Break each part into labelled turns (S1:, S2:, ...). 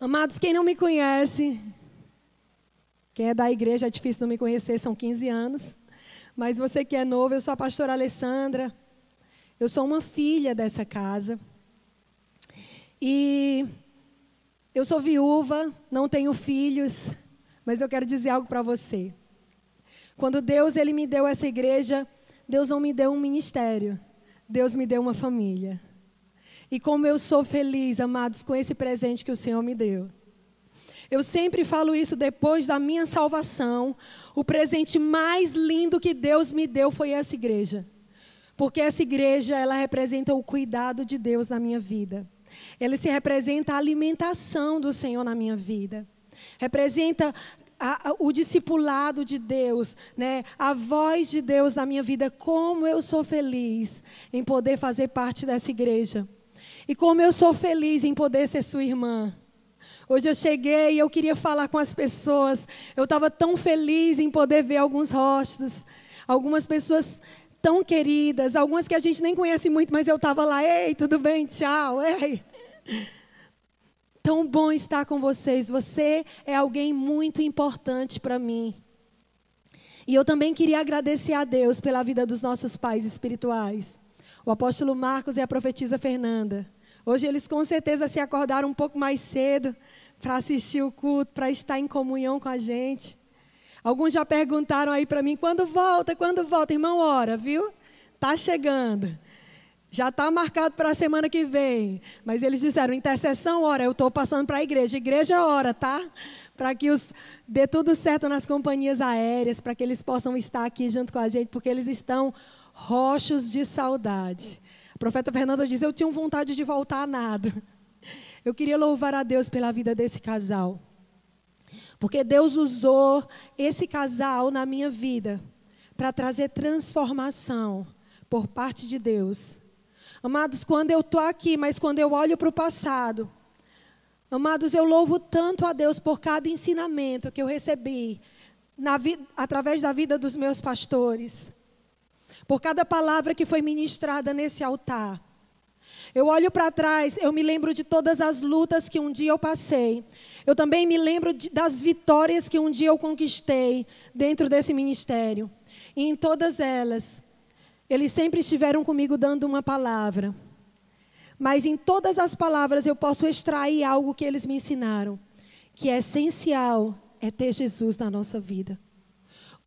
S1: Amados, quem não me conhece, quem é da igreja é difícil não me conhecer, são 15 anos. Mas você que é novo, eu sou a pastora Alessandra. Eu sou uma filha dessa casa. E eu sou viúva, não tenho filhos, mas eu quero dizer algo para você. Quando Deus ele me deu essa igreja, Deus não me deu um ministério. Deus me deu uma família. E como eu sou feliz, amados, com esse presente que o Senhor me deu. Eu sempre falo isso depois da minha salvação. O presente mais lindo que Deus me deu foi essa igreja. Porque essa igreja, ela representa o cuidado de Deus na minha vida. Ele se representa a alimentação do Senhor na minha vida. Representa a, a, o discipulado de Deus, né? a voz de Deus na minha vida. Como eu sou feliz em poder fazer parte dessa igreja. E como eu sou feliz em poder ser sua irmã. Hoje eu cheguei e eu queria falar com as pessoas. Eu estava tão feliz em poder ver alguns rostos, algumas pessoas tão queridas, algumas que a gente nem conhece muito, mas eu estava lá, ei, tudo bem, tchau, ei. Tão bom estar com vocês. Você é alguém muito importante para mim. E eu também queria agradecer a Deus pela vida dos nossos pais espirituais. O apóstolo Marcos e a profetisa Fernanda. Hoje eles com certeza se acordaram um pouco mais cedo para assistir o culto, para estar em comunhão com a gente. Alguns já perguntaram aí para mim, quando volta, quando volta? Irmão, ora, viu? Tá chegando. Já está marcado para a semana que vem. Mas eles disseram, intercessão, ora, eu estou passando para a igreja. Igreja, ora, tá? Para que os dê tudo certo nas companhias aéreas, para que eles possam estar aqui junto com a gente, porque eles estão roxos de saudade. A profeta Fernanda diz: Eu tinha vontade de voltar a nada. Eu queria louvar a Deus pela vida desse casal. Porque Deus usou esse casal na minha vida para trazer transformação por parte de Deus. Amados, quando eu estou aqui, mas quando eu olho para o passado, amados, eu louvo tanto a Deus por cada ensinamento que eu recebi na, através da vida dos meus pastores por cada palavra que foi ministrada nesse altar. Eu olho para trás, eu me lembro de todas as lutas que um dia eu passei. Eu também me lembro de, das vitórias que um dia eu conquistei dentro desse ministério. E em todas elas, eles sempre estiveram comigo dando uma palavra. Mas em todas as palavras eu posso extrair algo que eles me ensinaram, que é essencial é ter Jesus na nossa vida.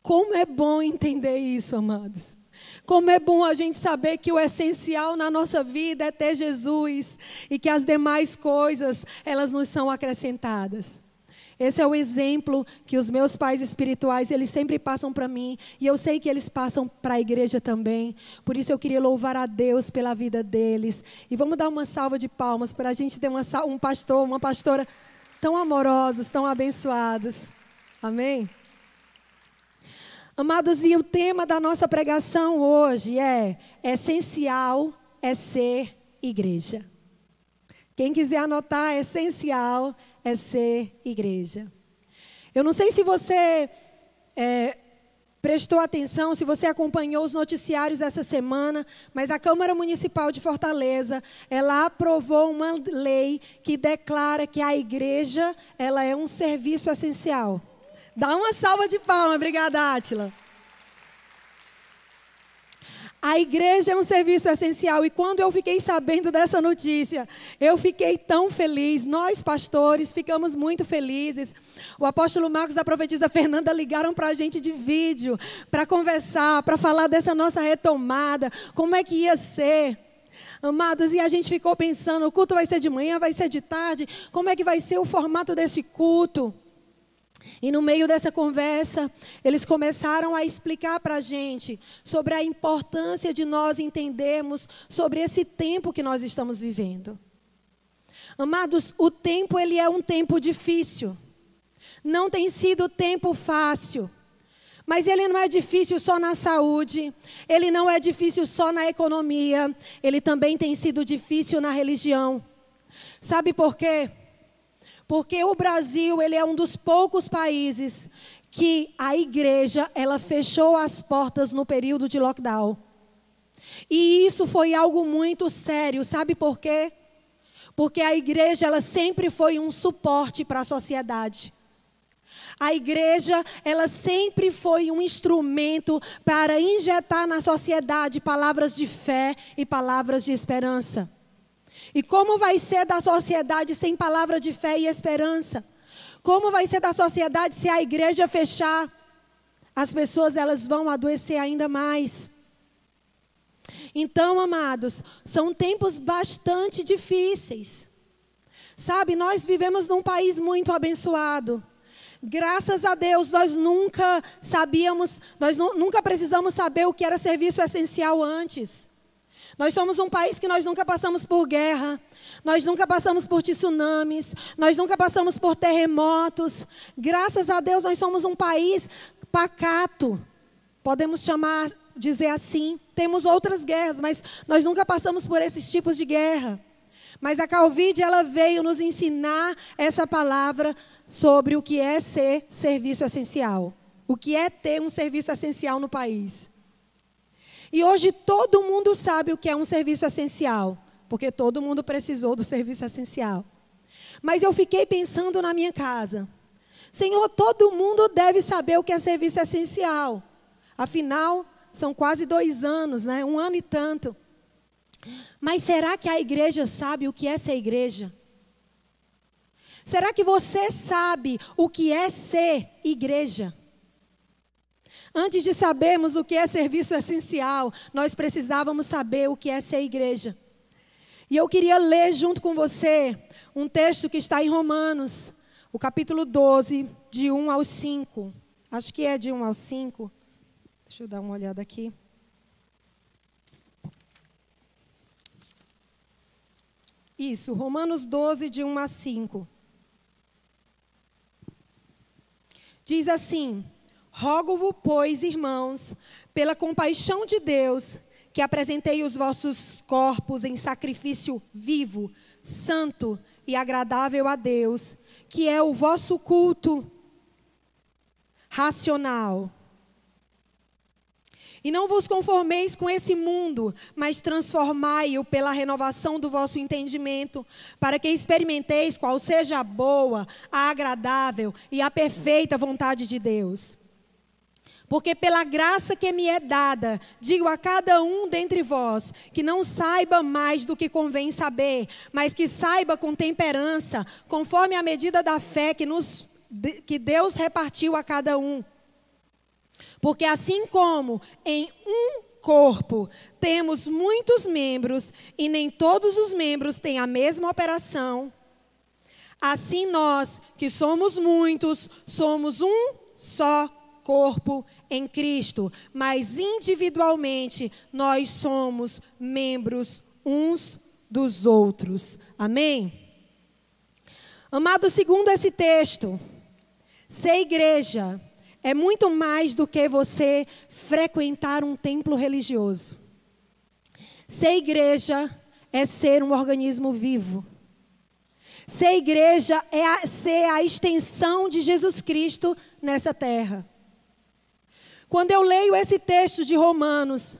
S1: Como é bom entender isso, amados. Como é bom a gente saber que o essencial na nossa vida é ter Jesus e que as demais coisas, elas nos são acrescentadas. Esse é o exemplo que os meus pais espirituais, eles sempre passam para mim, e eu sei que eles passam para a igreja também. Por isso eu queria louvar a Deus pela vida deles. E vamos dar uma salva de palmas para a gente ter uma, um pastor, uma pastora tão amorosos, tão abençoados. Amém? Amados, e o tema da nossa pregação hoje é: essencial é ser igreja. Quem quiser anotar, essencial é ser igreja. Eu não sei se você é, prestou atenção, se você acompanhou os noticiários essa semana, mas a Câmara Municipal de Fortaleza, ela aprovou uma lei que declara que a igreja, ela é um serviço essencial. Dá uma salva de palmas, obrigada, Átila. A igreja é um serviço essencial e quando eu fiquei sabendo dessa notícia, eu fiquei tão feliz. Nós, pastores, ficamos muito felizes. O apóstolo Marcos e a profetisa Fernanda ligaram para a gente de vídeo para conversar, para falar dessa nossa retomada, como é que ia ser. Amados, e a gente ficou pensando: o culto vai ser de manhã, vai ser de tarde, como é que vai ser o formato desse culto? E no meio dessa conversa, eles começaram a explicar para a gente sobre a importância de nós entendermos sobre esse tempo que nós estamos vivendo. Amados, o tempo ele é um tempo difícil. Não tem sido tempo fácil. Mas ele não é difícil só na saúde, ele não é difícil só na economia, ele também tem sido difícil na religião. Sabe por quê? Porque o Brasil, ele é um dos poucos países que a igreja, ela fechou as portas no período de lockdown. E isso foi algo muito sério, sabe por quê? Porque a igreja ela sempre foi um suporte para a sociedade. A igreja, ela sempre foi um instrumento para injetar na sociedade palavras de fé e palavras de esperança. E como vai ser da sociedade sem palavra de fé e esperança? Como vai ser da sociedade se a igreja fechar? As pessoas elas vão adoecer ainda mais. Então, amados, são tempos bastante difíceis. Sabe, nós vivemos num país muito abençoado. Graças a Deus, nós nunca sabíamos, nós nunca precisamos saber o que era serviço essencial antes. Nós somos um país que nós nunca passamos por guerra, nós nunca passamos por tsunamis, nós nunca passamos por terremotos. Graças a Deus, nós somos um país pacato. Podemos chamar, dizer assim. Temos outras guerras, mas nós nunca passamos por esses tipos de guerra. Mas a Calvide, ela veio nos ensinar essa palavra sobre o que é ser serviço essencial. O que é ter um serviço essencial no país. E hoje todo mundo sabe o que é um serviço essencial, porque todo mundo precisou do serviço essencial. Mas eu fiquei pensando na minha casa. Senhor, todo mundo deve saber o que é serviço essencial. Afinal, são quase dois anos, né? Um ano e tanto. Mas será que a igreja sabe o que é ser igreja? Será que você sabe o que é ser igreja? Antes de sabermos o que é serviço essencial, nós precisávamos saber o que é ser igreja. E eu queria ler junto com você um texto que está em Romanos, o capítulo 12, de 1 ao 5. Acho que é de 1 ao 5. Deixa eu dar uma olhada aqui. Isso, Romanos 12, de 1 a 5. Diz assim: Rogo-vos, pois, irmãos, pela compaixão de Deus, que apresentei os vossos corpos em sacrifício vivo, santo e agradável a Deus, que é o vosso culto racional. E não vos conformeis com esse mundo, mas transformai-o pela renovação do vosso entendimento, para que experimenteis qual seja a boa, a agradável e a perfeita vontade de Deus. Porque pela graça que me é dada, digo a cada um dentre vós, que não saiba mais do que convém saber, mas que saiba com temperança, conforme a medida da fé que, nos, que Deus repartiu a cada um. Porque assim como em um corpo temos muitos membros e nem todos os membros têm a mesma operação, assim nós, que somos muitos, somos um só corpo em Cristo, mas individualmente nós somos membros uns dos outros. Amém? Amado, segundo esse texto, ser igreja é muito mais do que você frequentar um templo religioso. Ser igreja é ser um organismo vivo. Ser igreja é a, ser a extensão de Jesus Cristo nessa terra. Quando eu leio esse texto de Romanos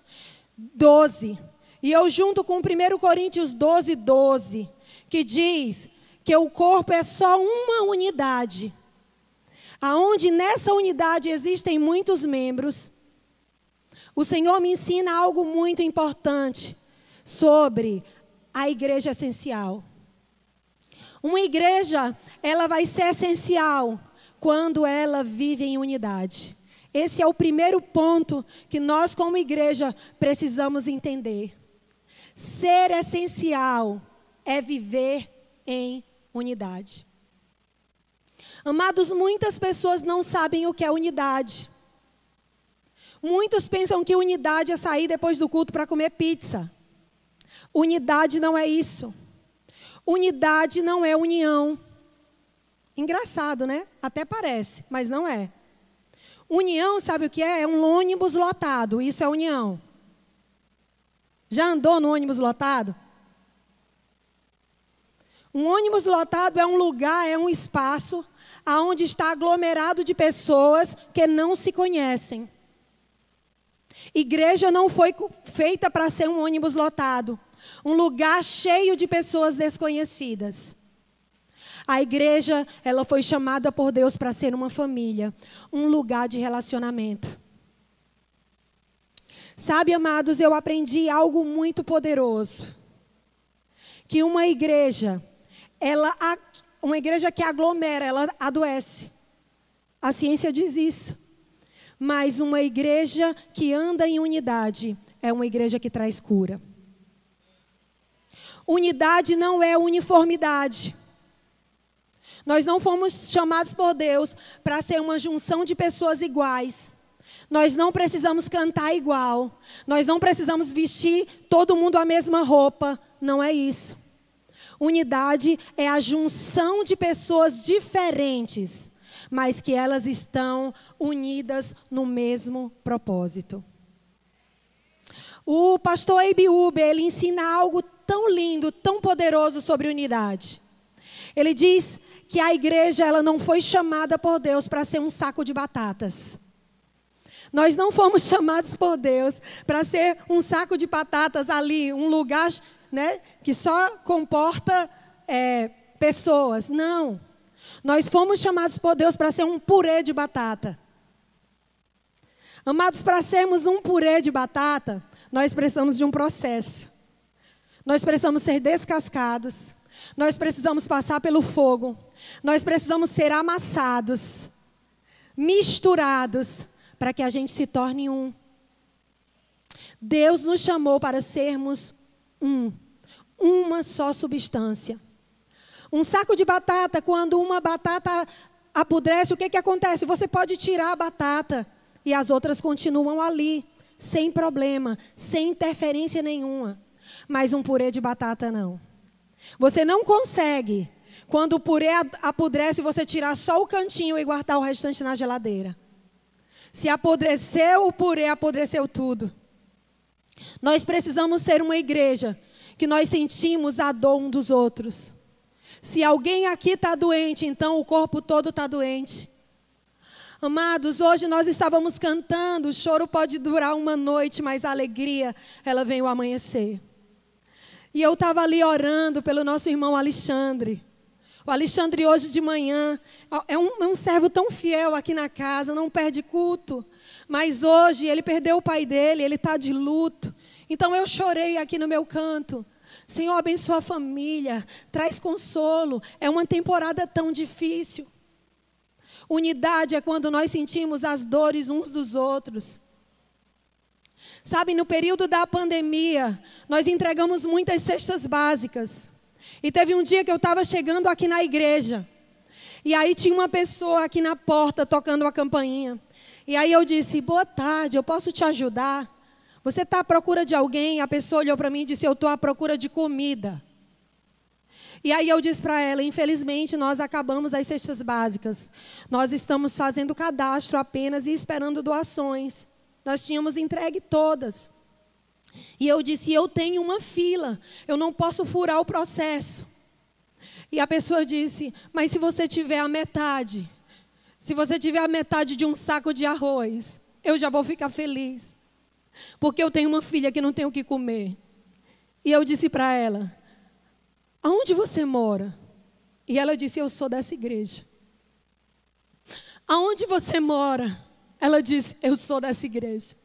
S1: 12, e eu junto com 1 Coríntios 12, 12, que diz que o corpo é só uma unidade aonde nessa unidade existem muitos membros, o Senhor me ensina algo muito importante sobre a igreja essencial. Uma igreja, ela vai ser essencial quando ela vive em unidade. Esse é o primeiro ponto que nós, como igreja, precisamos entender. Ser essencial é viver em unidade. Amados, muitas pessoas não sabem o que é unidade. Muitos pensam que unidade é sair depois do culto para comer pizza. Unidade não é isso. Unidade não é união. Engraçado, né? Até parece, mas não é. União, sabe o que é? É um ônibus lotado. Isso é união. Já andou no ônibus lotado? Um ônibus lotado é um lugar, é um espaço aonde está aglomerado de pessoas que não se conhecem. Igreja não foi feita para ser um ônibus lotado. um lugar cheio de pessoas desconhecidas. A igreja, ela foi chamada por Deus para ser uma família, um lugar de relacionamento. Sabe, amados, eu aprendi algo muito poderoso. Que uma igreja, ela uma igreja que aglomera, ela adoece. A ciência diz isso. Mas uma igreja que anda em unidade é uma igreja que traz cura. Unidade não é uniformidade. Nós não fomos chamados por Deus para ser uma junção de pessoas iguais. Nós não precisamos cantar igual. Nós não precisamos vestir todo mundo a mesma roupa. Não é isso. Unidade é a junção de pessoas diferentes, mas que elas estão unidas no mesmo propósito. O pastor Abe Uber, ele ensina algo tão lindo, tão poderoso sobre unidade. Ele diz que a igreja ela não foi chamada por Deus para ser um saco de batatas. Nós não fomos chamados por Deus para ser um saco de batatas ali, um lugar né, que só comporta é, pessoas. Não. Nós fomos chamados por Deus para ser um purê de batata. Amados, para sermos um purê de batata, nós precisamos de um processo. Nós precisamos ser descascados. Nós precisamos passar pelo fogo. Nós precisamos ser amassados, misturados, para que a gente se torne um. Deus nos chamou para sermos um, uma só substância. Um saco de batata, quando uma batata apodrece, o que, que acontece? Você pode tirar a batata e as outras continuam ali, sem problema, sem interferência nenhuma. Mas um purê de batata não. Você não consegue, quando o purê apodrece, você tirar só o cantinho e guardar o restante na geladeira. Se apodreceu o purê, apodreceu tudo. Nós precisamos ser uma igreja que nós sentimos a dor um dos outros. Se alguém aqui está doente, então o corpo todo está doente. Amados, hoje nós estávamos cantando, o choro pode durar uma noite, mas a alegria, ela vem ao amanhecer. E eu estava ali orando pelo nosso irmão Alexandre. O Alexandre, hoje de manhã, é um, é um servo tão fiel aqui na casa, não perde culto. Mas hoje ele perdeu o pai dele, ele está de luto. Então eu chorei aqui no meu canto. Senhor, abençoa a família, traz consolo. É uma temporada tão difícil. Unidade é quando nós sentimos as dores uns dos outros. Sabe, no período da pandemia, nós entregamos muitas cestas básicas. E teve um dia que eu estava chegando aqui na igreja. E aí tinha uma pessoa aqui na porta tocando a campainha. E aí eu disse: Boa tarde, eu posso te ajudar? Você está à procura de alguém? A pessoa olhou para mim e disse: Eu estou à procura de comida. E aí eu disse para ela: Infelizmente, nós acabamos as cestas básicas. Nós estamos fazendo cadastro apenas e esperando doações. Nós tínhamos entregue todas. E eu disse: Eu tenho uma fila, eu não posso furar o processo. E a pessoa disse: Mas se você tiver a metade, se você tiver a metade de um saco de arroz, eu já vou ficar feliz. Porque eu tenho uma filha que não tem o que comer. E eu disse para ela: Aonde você mora? E ela disse: Eu sou dessa igreja. Aonde você mora? Ela disse: Eu sou dessa igreja.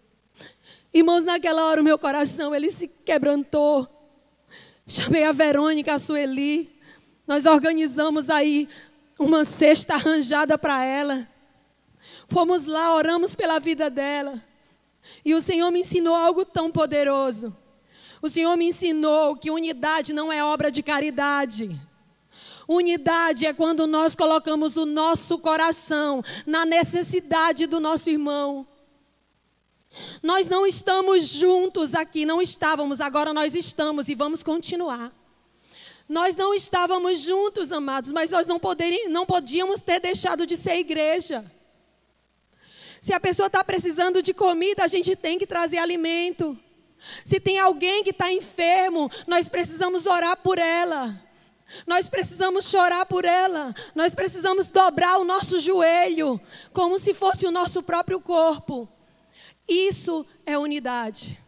S1: Irmãos, naquela hora o meu coração ele se quebrantou. Chamei a Verônica, a Sueli. Nós organizamos aí uma cesta arranjada para ela. Fomos lá, oramos pela vida dela. E o Senhor me ensinou algo tão poderoso. O Senhor me ensinou que unidade não é obra de caridade. Unidade é quando nós colocamos o nosso coração na necessidade do nosso irmão. Nós não estamos juntos aqui, não estávamos, agora nós estamos e vamos continuar. Nós não estávamos juntos, amados, mas nós não, poder, não podíamos ter deixado de ser igreja. Se a pessoa está precisando de comida, a gente tem que trazer alimento. Se tem alguém que está enfermo, nós precisamos orar por ela. Nós precisamos chorar por ela. Nós precisamos dobrar o nosso joelho, como se fosse o nosso próprio corpo. Isso é unidade.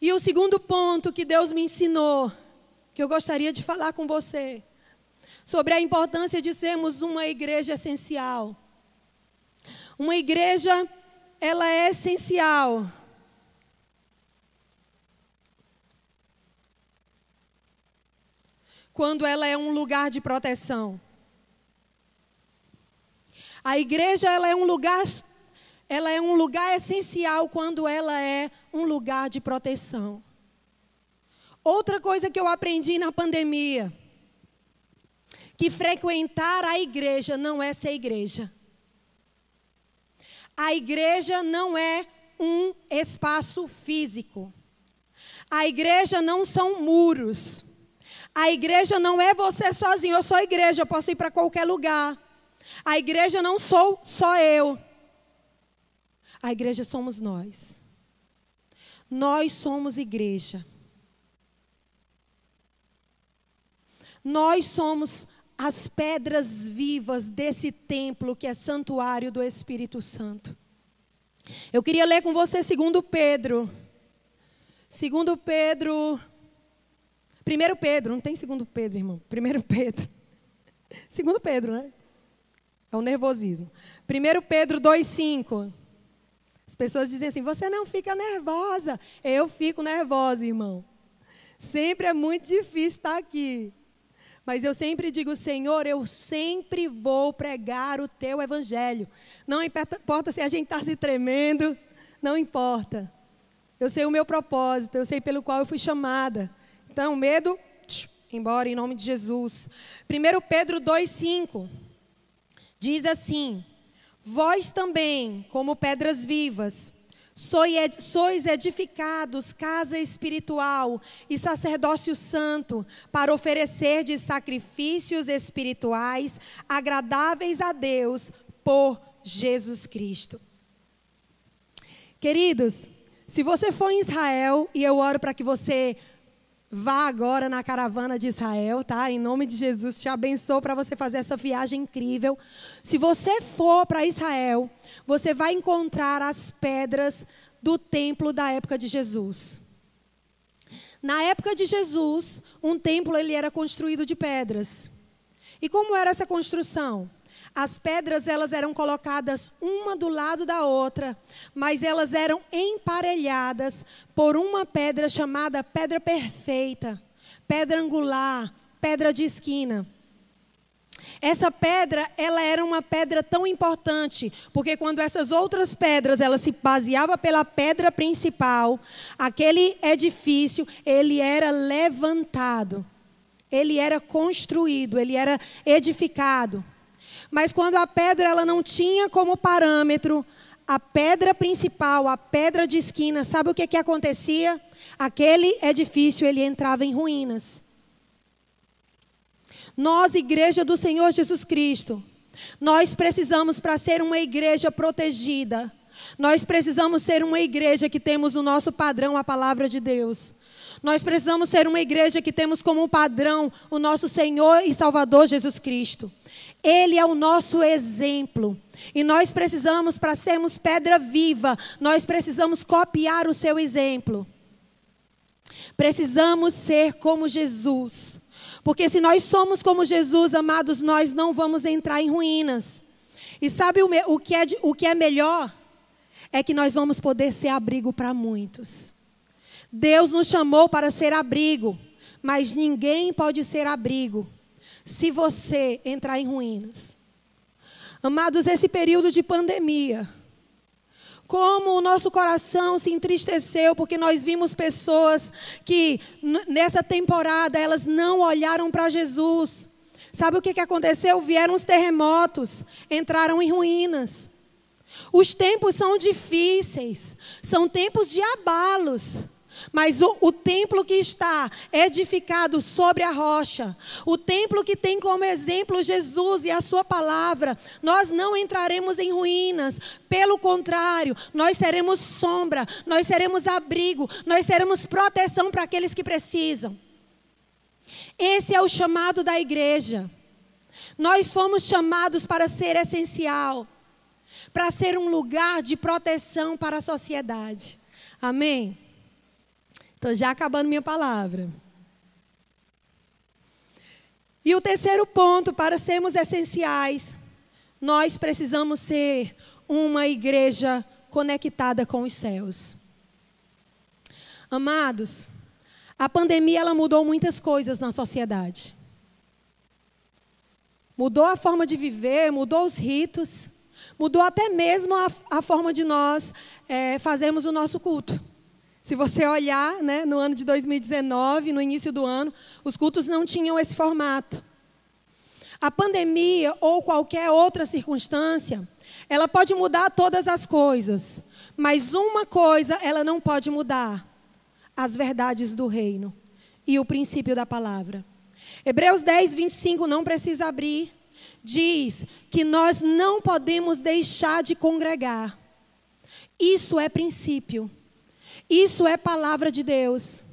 S1: E o segundo ponto que Deus me ensinou, que eu gostaria de falar com você, sobre a importância de sermos uma igreja essencial. Uma igreja, ela é essencial. Quando ela é um lugar de proteção. A igreja ela é um lugar ela é um lugar essencial quando ela é um lugar de proteção. Outra coisa que eu aprendi na pandemia, que frequentar a igreja não é ser igreja. A igreja não é um espaço físico. A igreja não são muros. A igreja não é você sozinho. Eu sou igreja, eu posso ir para qualquer lugar. A igreja não sou só eu. A igreja somos nós. Nós somos igreja. Nós somos as pedras vivas desse templo que é santuário do Espírito Santo. Eu queria ler com você segundo Pedro. Segundo Pedro. Primeiro Pedro, não tem segundo Pedro, irmão. Primeiro Pedro. Segundo Pedro, né? É o nervosismo. Primeiro Pedro 2:5. As pessoas dizem assim: você não fica nervosa. Eu fico nervosa, irmão. Sempre é muito difícil estar aqui. Mas eu sempre digo, Senhor, eu sempre vou pregar o teu evangelho. Não importa se a gente está se tremendo, não importa. Eu sei o meu propósito, eu sei pelo qual eu fui chamada. Então, medo, embora em nome de Jesus. 1 Pedro 2,5 diz assim: Vós também, como pedras vivas, sois edificados casa espiritual e sacerdócio santo, para oferecer de sacrifícios espirituais agradáveis a Deus por Jesus Cristo. Queridos, se você for em Israel, e eu oro para que você Vá agora na caravana de Israel, tá? Em nome de Jesus, te abençoo para você fazer essa viagem incrível. Se você for para Israel, você vai encontrar as pedras do templo da época de Jesus. Na época de Jesus, um templo ele era construído de pedras. E como era essa construção? As pedras elas eram colocadas uma do lado da outra, mas elas eram emparelhadas por uma pedra chamada pedra perfeita, pedra angular, pedra de esquina. Essa pedra, ela era uma pedra tão importante, porque quando essas outras pedras, ela se baseava pela pedra principal, aquele edifício, ele era levantado. Ele era construído, ele era edificado. Mas quando a pedra ela não tinha como parâmetro a pedra principal, a pedra de esquina, sabe o que que acontecia? Aquele edifício ele entrava em ruínas. Nós, igreja do Senhor Jesus Cristo, nós precisamos para ser uma igreja protegida. Nós precisamos ser uma igreja que temos o nosso padrão a palavra de Deus. Nós precisamos ser uma igreja que temos como padrão o nosso Senhor e Salvador Jesus Cristo. Ele é o nosso exemplo. E nós precisamos, para sermos pedra viva, nós precisamos copiar o seu exemplo. Precisamos ser como Jesus. Porque se nós somos como Jesus, amados, nós não vamos entrar em ruínas. E sabe o, o, que, é, o que é melhor? É que nós vamos poder ser abrigo para muitos. Deus nos chamou para ser abrigo, mas ninguém pode ser abrigo se você entrar em ruínas. Amados, esse período de pandemia, como o nosso coração se entristeceu porque nós vimos pessoas que nessa temporada elas não olharam para Jesus. Sabe o que, que aconteceu? Vieram os terremotos, entraram em ruínas. Os tempos são difíceis, são tempos de abalos. Mas o, o, templo que está edificado sobre a rocha, o templo que tem como exemplo Jesus e a sua palavra, nós não entraremos em ruínas, pelo contrário, nós seremos sombra, nós seremos abrigo, nós seremos proteção para aqueles que precisam. Esse é o chamado da igreja. Nós fomos chamados para ser essencial, para ser um lugar de proteção para a sociedade. Amém? Estou já acabando minha palavra. E o terceiro ponto, para sermos essenciais, nós precisamos ser uma igreja conectada com os céus. Amados, a pandemia ela mudou muitas coisas na sociedade. Mudou a forma de viver, mudou os ritos, mudou até mesmo a, a forma de nós é, fazermos o nosso culto. Se você olhar, né, no ano de 2019, no início do ano, os cultos não tinham esse formato. A pandemia ou qualquer outra circunstância, ela pode mudar todas as coisas, mas uma coisa ela não pode mudar: as verdades do reino e o princípio da palavra. Hebreus 10, 25, não precisa abrir, diz que nós não podemos deixar de congregar. Isso é princípio. Isso é palavra de Deus.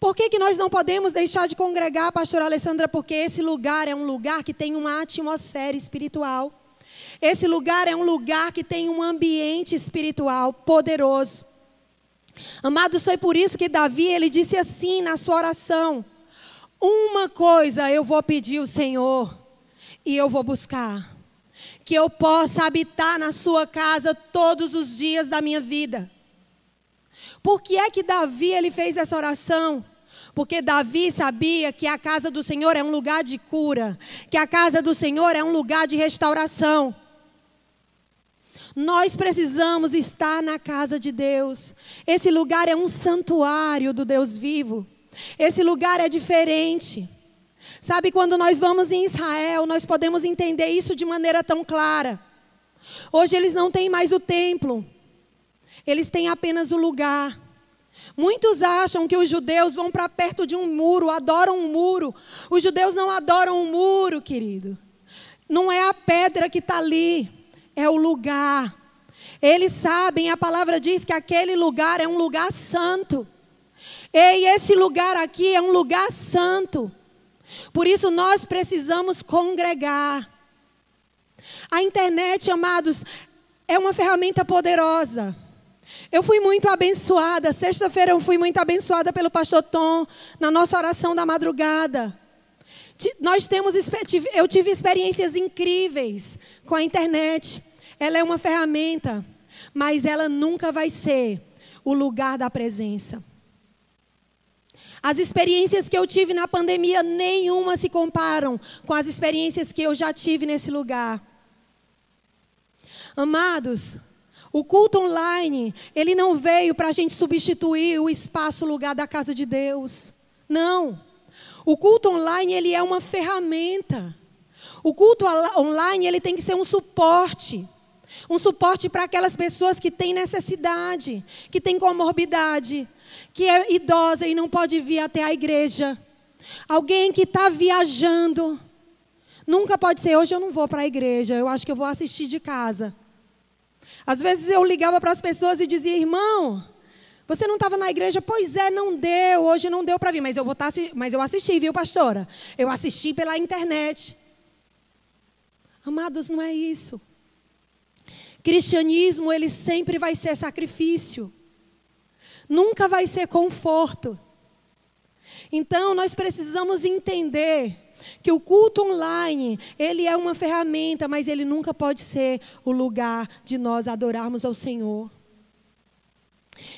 S1: Por que, que nós não podemos deixar de congregar, pastora Alessandra? Porque esse lugar é um lugar que tem uma atmosfera espiritual. Esse lugar é um lugar que tem um ambiente espiritual poderoso. Amados, foi por isso que Davi, ele disse assim na sua oração: Uma coisa eu vou pedir ao Senhor e eu vou buscar, que eu possa habitar na sua casa todos os dias da minha vida. Por que é que Davi ele fez essa oração? Porque Davi sabia que a casa do Senhor é um lugar de cura, que a casa do Senhor é um lugar de restauração. Nós precisamos estar na casa de Deus. Esse lugar é um santuário do Deus vivo. Esse lugar é diferente. Sabe, quando nós vamos em Israel, nós podemos entender isso de maneira tão clara. Hoje eles não têm mais o templo, eles têm apenas o lugar. Muitos acham que os judeus vão para perto de um muro, adoram um muro. Os judeus não adoram um muro, querido. Não é a pedra que está ali, é o lugar. Eles sabem, a palavra diz que aquele lugar é um lugar santo. E esse lugar aqui é um lugar santo. Por isso nós precisamos congregar. A internet, amados, é uma ferramenta poderosa. Eu fui muito abençoada. Sexta-feira eu fui muito abençoada pelo pastor Tom na nossa oração da madrugada. Nós temos eu tive experiências incríveis com a internet. Ela é uma ferramenta, mas ela nunca vai ser o lugar da presença. As experiências que eu tive na pandemia, nenhuma se comparam com as experiências que eu já tive nesse lugar. Amados, o culto online, ele não veio para a gente substituir o espaço, o lugar da casa de Deus. Não. O culto online, ele é uma ferramenta. O culto online, ele tem que ser um suporte. Um suporte para aquelas pessoas que têm necessidade, que têm comorbidade, que é idosa e não pode vir até a igreja. Alguém que está viajando. Nunca pode ser, hoje eu não vou para a igreja, eu acho que eu vou assistir de casa. Às vezes eu ligava para as pessoas e dizia, irmão, você não estava na igreja? Pois é, não deu, hoje não deu para vir, mas eu vou tá, mas eu assisti, viu, pastora? Eu assisti pela internet. Amados, não é isso. Cristianismo, ele sempre vai ser sacrifício. Nunca vai ser conforto. Então, nós precisamos entender que o culto online, ele é uma ferramenta, mas ele nunca pode ser o lugar de nós adorarmos ao Senhor.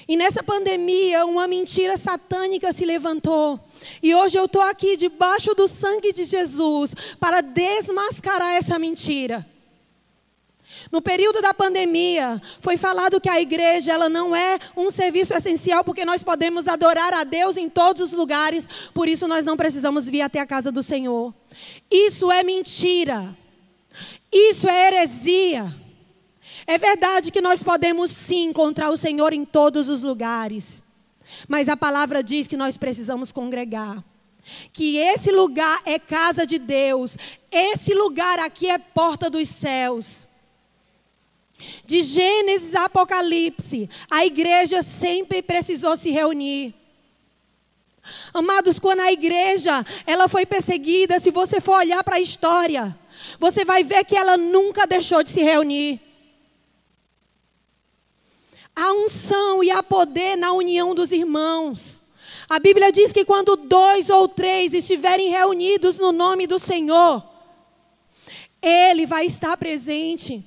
S1: E nessa pandemia, uma mentira satânica se levantou. E hoje eu estou aqui debaixo do sangue de Jesus para desmascarar essa mentira. No período da pandemia, foi falado que a igreja ela não é um serviço essencial porque nós podemos adorar a Deus em todos os lugares, por isso nós não precisamos vir até a casa do Senhor. Isso é mentira. Isso é heresia. É verdade que nós podemos sim encontrar o Senhor em todos os lugares. Mas a palavra diz que nós precisamos congregar. Que esse lugar é casa de Deus. Esse lugar aqui é porta dos céus. De Gênesis a Apocalipse, a igreja sempre precisou se reunir. Amados, quando a igreja ela foi perseguida, se você for olhar para a história, você vai ver que ela nunca deixou de se reunir. Há unção e há poder na união dos irmãos. A Bíblia diz que quando dois ou três estiverem reunidos no nome do Senhor, Ele vai estar presente.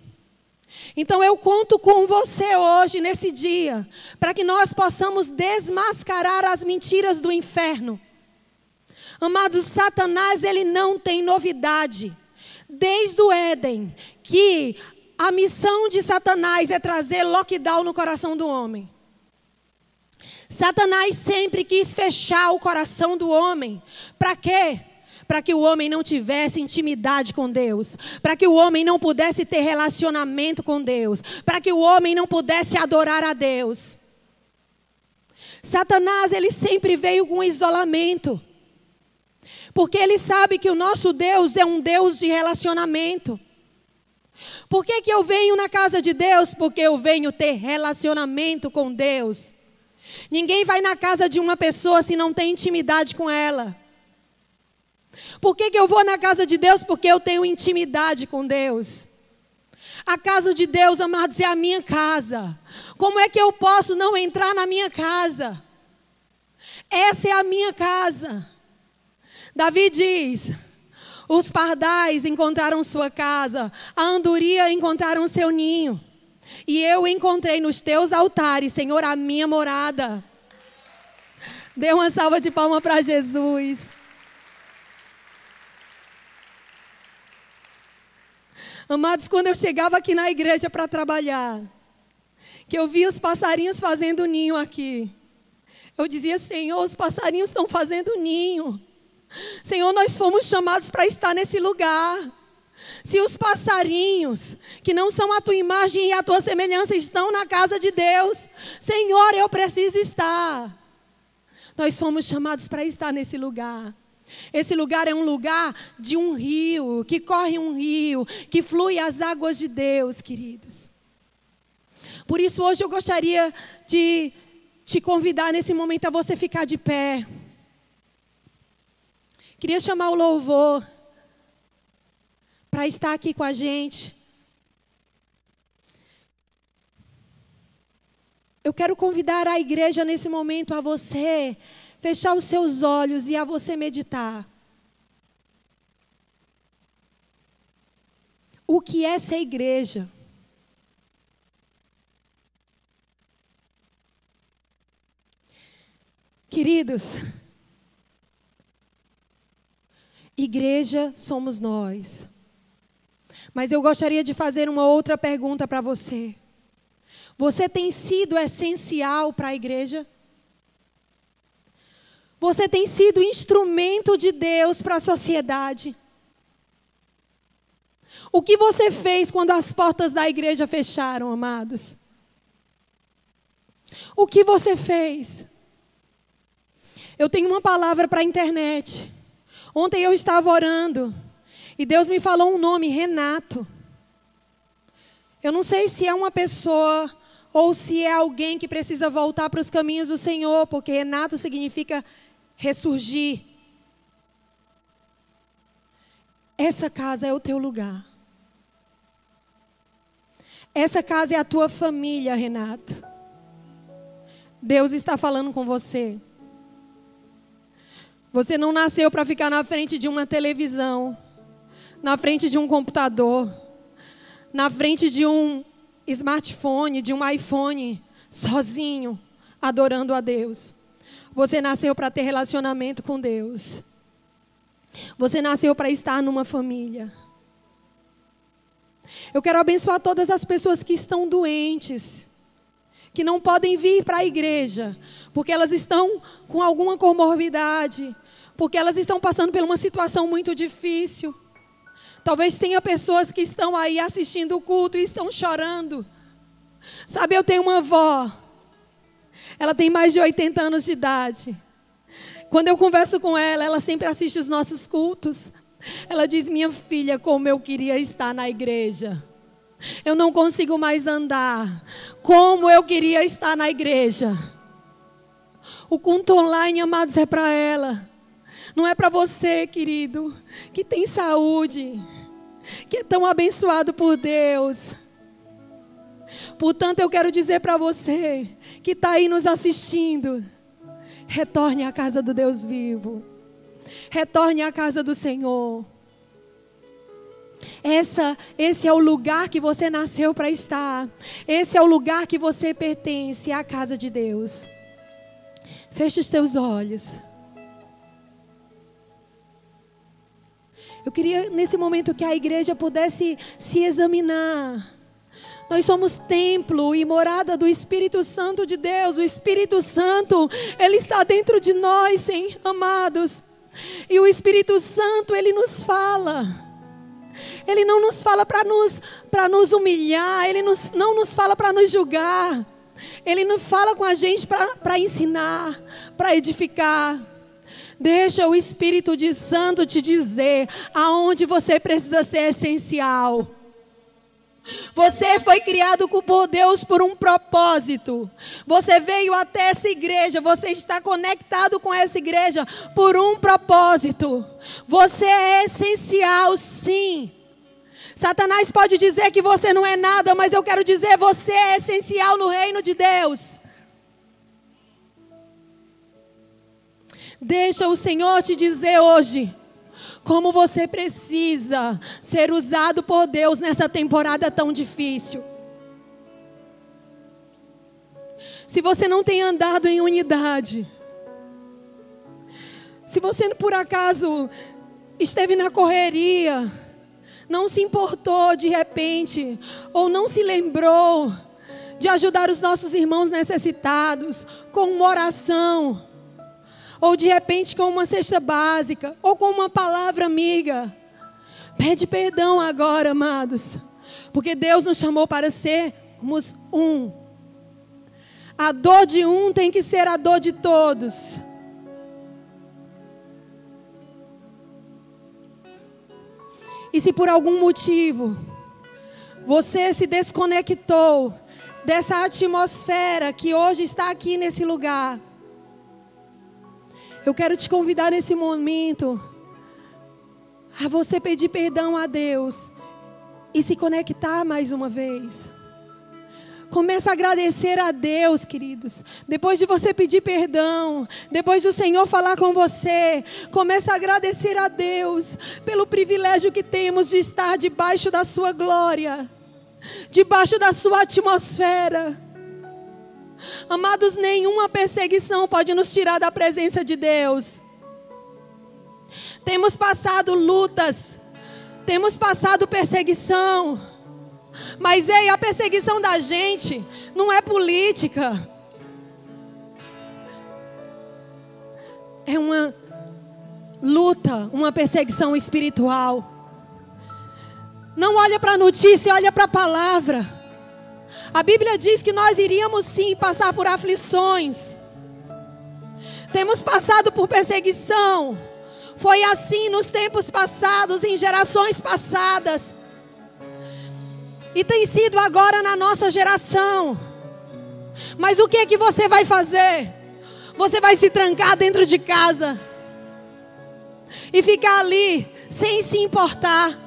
S1: Então eu conto com você hoje, nesse dia, para que nós possamos desmascarar as mentiras do inferno. Amados, Satanás, ele não tem novidade. Desde o Éden, que a missão de Satanás é trazer lockdown no coração do homem. Satanás sempre quis fechar o coração do homem. Para quê? Para que o homem não tivesse intimidade com Deus, para que o homem não pudesse ter relacionamento com Deus, para que o homem não pudesse adorar a Deus. Satanás, ele sempre veio com isolamento. Porque ele sabe que o nosso Deus é um Deus de relacionamento. Por que, que eu venho na casa de Deus? Porque eu venho ter relacionamento com Deus. Ninguém vai na casa de uma pessoa se não tem intimidade com ela. Por que, que eu vou na casa de Deus? Porque eu tenho intimidade com Deus. A casa de Deus, amados, é a minha casa. Como é que eu posso não entrar na minha casa? Essa é a minha casa. Davi diz: os pardais encontraram sua casa, a andoria encontraram seu ninho. E eu encontrei nos teus altares, Senhor, a minha morada. Dê uma salva de palma para Jesus. Amados, quando eu chegava aqui na igreja para trabalhar, que eu via os passarinhos fazendo ninho aqui, eu dizia: Senhor, os passarinhos estão fazendo ninho. Senhor, nós fomos chamados para estar nesse lugar. Se os passarinhos, que não são a tua imagem e a tua semelhança, estão na casa de Deus, Senhor, eu preciso estar. Nós fomos chamados para estar nesse lugar. Esse lugar é um lugar de um rio, que corre um rio, que flui as águas de Deus, queridos. Por isso, hoje eu gostaria de te convidar nesse momento a você ficar de pé. Queria chamar o louvor para estar aqui com a gente. Eu quero convidar a igreja nesse momento a você fechar os seus olhos e a você meditar. O que é ser igreja? Queridos, Igreja somos nós. Mas eu gostaria de fazer uma outra pergunta para você. Você tem sido essencial para a igreja? Você tem sido instrumento de Deus para a sociedade? O que você fez quando as portas da igreja fecharam, amados? O que você fez? Eu tenho uma palavra para a internet. Ontem eu estava orando e Deus me falou um nome, Renato. Eu não sei se é uma pessoa ou se é alguém que precisa voltar para os caminhos do Senhor, porque Renato significa ressurgir. Essa casa é o teu lugar. Essa casa é a tua família, Renato. Deus está falando com você. Você não nasceu para ficar na frente de uma televisão, na frente de um computador, na frente de um smartphone, de um iPhone, sozinho, adorando a Deus. Você nasceu para ter relacionamento com Deus. Você nasceu para estar numa família. Eu quero abençoar todas as pessoas que estão doentes, que não podem vir para a igreja, porque elas estão com alguma comorbidade, porque elas estão passando por uma situação muito difícil. Talvez tenha pessoas que estão aí assistindo o culto e estão chorando. Sabe, eu tenho uma avó. Ela tem mais de 80 anos de idade. Quando eu converso com ela, ela sempre assiste os nossos cultos. Ela diz: Minha filha, como eu queria estar na igreja. Eu não consigo mais andar. Como eu queria estar na igreja. O culto online, amados, é para ela. Não é para você, querido, que tem saúde, que é tão abençoado por Deus. Portanto, eu quero dizer para você que está aí nos assistindo: retorne à casa do Deus vivo, retorne à casa do Senhor. Essa, esse é o lugar que você nasceu para estar. Esse é o lugar que você pertence, à casa de Deus. Feche os teus olhos. Eu queria nesse momento que a igreja pudesse se examinar. Nós somos templo e morada do Espírito Santo de Deus. O Espírito Santo, ele está dentro de nós, sim, amados. E o Espírito Santo, ele nos fala. Ele não nos fala para nos, nos humilhar, Ele nos, não nos fala para nos julgar. Ele não fala com a gente para ensinar, para edificar. Deixa o Espírito de Santo te dizer aonde você precisa ser essencial. Você foi criado por Deus por um propósito. Você veio até essa igreja, você está conectado com essa igreja por um propósito. Você é essencial, sim. Satanás pode dizer que você não é nada, mas eu quero dizer, você é essencial no reino de Deus. Deixa o Senhor te dizer hoje como você precisa ser usado por Deus nessa temporada tão difícil. Se você não tem andado em unidade, se você por acaso esteve na correria, não se importou de repente, ou não se lembrou de ajudar os nossos irmãos necessitados com uma oração, ou de repente com uma cesta básica, ou com uma palavra amiga. Pede perdão agora, amados, porque Deus nos chamou para sermos um. A dor de um tem que ser a dor de todos. E se por algum motivo você se desconectou dessa atmosfera que hoje está aqui nesse lugar, eu quero te convidar nesse momento a você pedir perdão a Deus e se conectar mais uma vez. Começa a agradecer a Deus, queridos. Depois de você pedir perdão, depois do Senhor falar com você, começa a agradecer a Deus pelo privilégio que temos de estar debaixo da sua glória, debaixo da sua atmosfera. Amados, nenhuma perseguição pode nos tirar da presença de Deus. Temos passado lutas, temos passado perseguição mas ei, a perseguição da gente não é política. É uma luta, uma perseguição espiritual. Não olha para a notícia, olha para a palavra. A Bíblia diz que nós iríamos sim passar por aflições. Temos passado por perseguição. Foi assim nos tempos passados, em gerações passadas. E tem sido agora na nossa geração. Mas o que é que você vai fazer? Você vai se trancar dentro de casa e ficar ali sem se importar?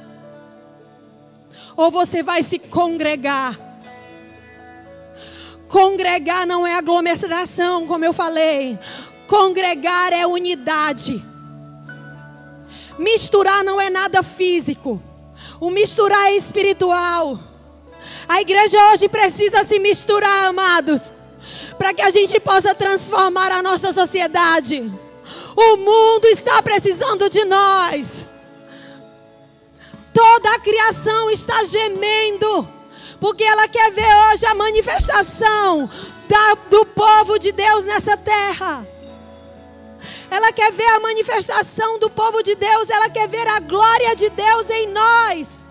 S1: Ou você vai se congregar? Congregar não é aglomeração, como eu falei. Congregar é unidade. Misturar não é nada físico. O misturar é espiritual. A igreja hoje precisa se misturar, amados, para que a gente possa transformar a nossa sociedade. O mundo está precisando de nós. Toda a criação está gemendo, porque ela quer ver hoje a manifestação da, do povo de Deus nessa terra. Ela quer ver a manifestação do povo de Deus, ela quer ver a glória de Deus em nós.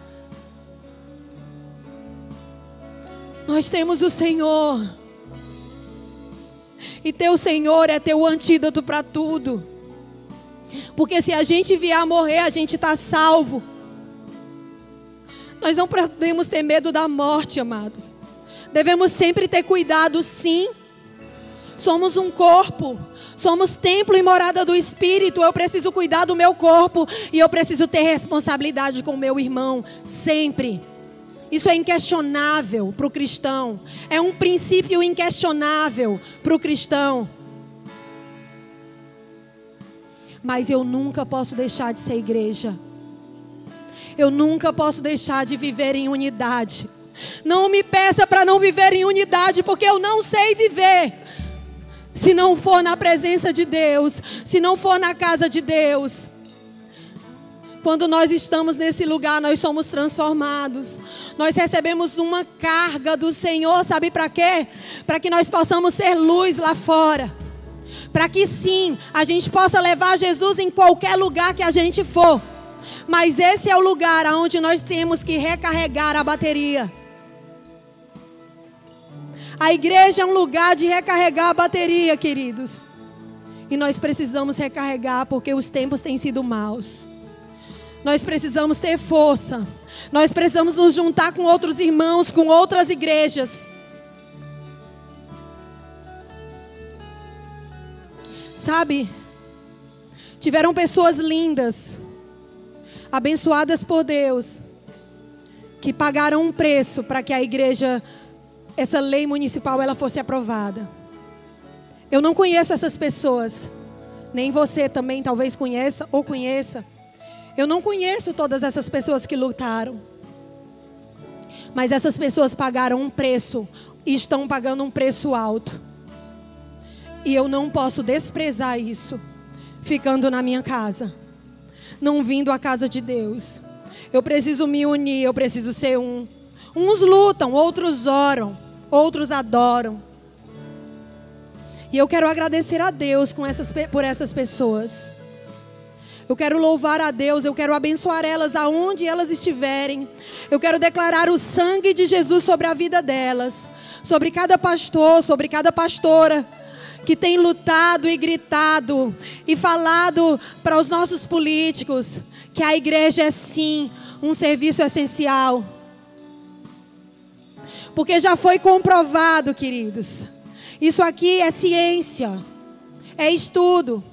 S1: Nós temos o Senhor. E teu Senhor é teu antídoto para tudo. Porque se a gente vier a morrer, a gente está salvo. Nós não podemos ter medo da morte, amados. Devemos sempre ter cuidado, sim. Somos um corpo, somos templo e morada do Espírito. Eu preciso cuidar do meu corpo e eu preciso ter responsabilidade com o meu irmão, sempre. Isso é inquestionável para o cristão. É um princípio inquestionável para o cristão. Mas eu nunca posso deixar de ser igreja. Eu nunca posso deixar de viver em unidade. Não me peça para não viver em unidade, porque eu não sei viver. Se não for na presença de Deus, se não for na casa de Deus. Quando nós estamos nesse lugar, nós somos transformados. Nós recebemos uma carga do Senhor, sabe para quê? Para que nós possamos ser luz lá fora. Para que sim, a gente possa levar Jesus em qualquer lugar que a gente for. Mas esse é o lugar onde nós temos que recarregar a bateria. A igreja é um lugar de recarregar a bateria, queridos. E nós precisamos recarregar porque os tempos têm sido maus. Nós precisamos ter força. Nós precisamos nos juntar com outros irmãos, com outras igrejas. Sabe? Tiveram pessoas lindas, abençoadas por Deus, que pagaram um preço para que a igreja essa lei municipal ela fosse aprovada. Eu não conheço essas pessoas, nem você também talvez conheça ou conheça. Eu não conheço todas essas pessoas que lutaram. Mas essas pessoas pagaram um preço e estão pagando um preço alto. E eu não posso desprezar isso ficando na minha casa, não vindo à casa de Deus. Eu preciso me unir, eu preciso ser um. Uns lutam, outros oram outros adoram. E eu quero agradecer a Deus essas, por essas pessoas. Eu quero louvar a Deus, eu quero abençoar elas aonde elas estiverem. Eu quero declarar o sangue de Jesus sobre a vida delas, sobre cada pastor, sobre cada pastora que tem lutado e gritado e falado para os nossos políticos que a igreja é sim um serviço essencial porque já foi comprovado, queridos. Isso aqui é ciência, é estudo.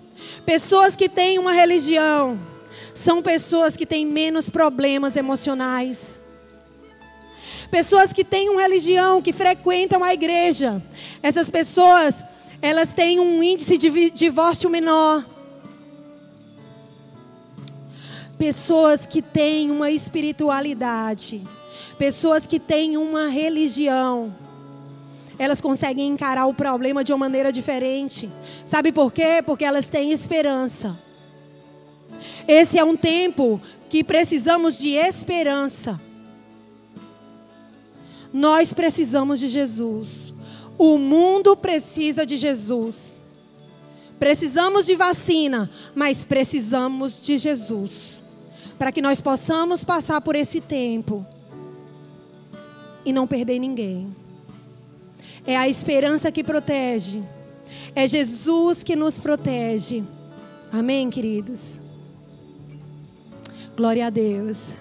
S1: Pessoas que têm uma religião são pessoas que têm menos problemas emocionais. Pessoas que têm uma religião, que frequentam a igreja, essas pessoas, elas têm um índice de divórcio menor. Pessoas que têm uma espiritualidade Pessoas que têm uma religião, elas conseguem encarar o problema de uma maneira diferente. Sabe por quê? Porque elas têm esperança. Esse é um tempo que precisamos de esperança. Nós precisamos de Jesus. O mundo precisa de Jesus. Precisamos de vacina, mas precisamos de Jesus. Para que nós possamos passar por esse tempo e não perder ninguém. É a esperança que protege. É Jesus que nos protege. Amém, queridos? Glória a Deus.